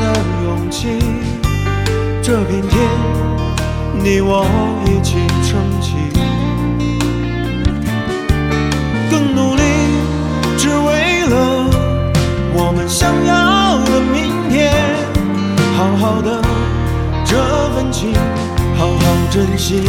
的勇气？这片天，你我一起撑起。更努力，只为了我们想要的明天。好好的这份情，好好珍惜。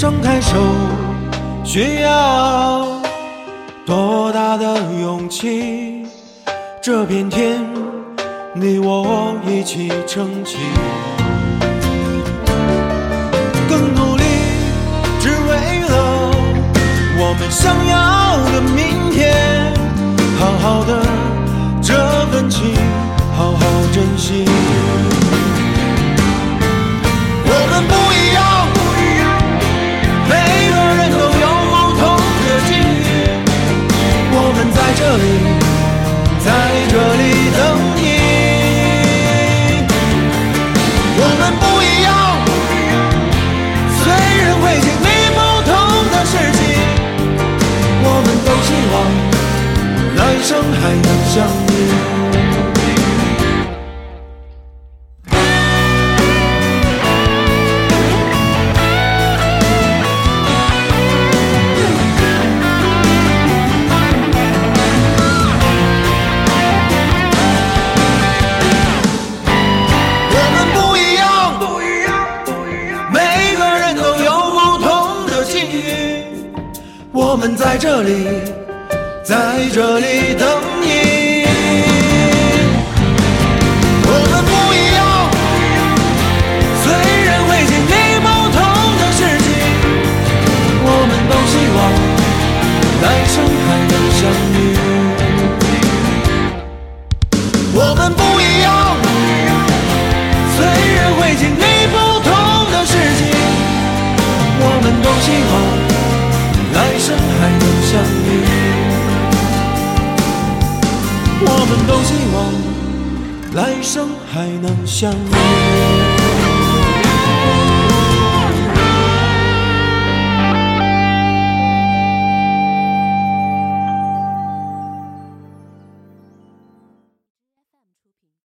张开手，需要多大的勇气？这片天，你我一起撑起。更努力，只为了我们想要的明在这里等你。我们不一样，虽然会经历不同的事情，我们都希望来生还能相遇我们在这里，在这里等你。我们都希望来生还能相遇。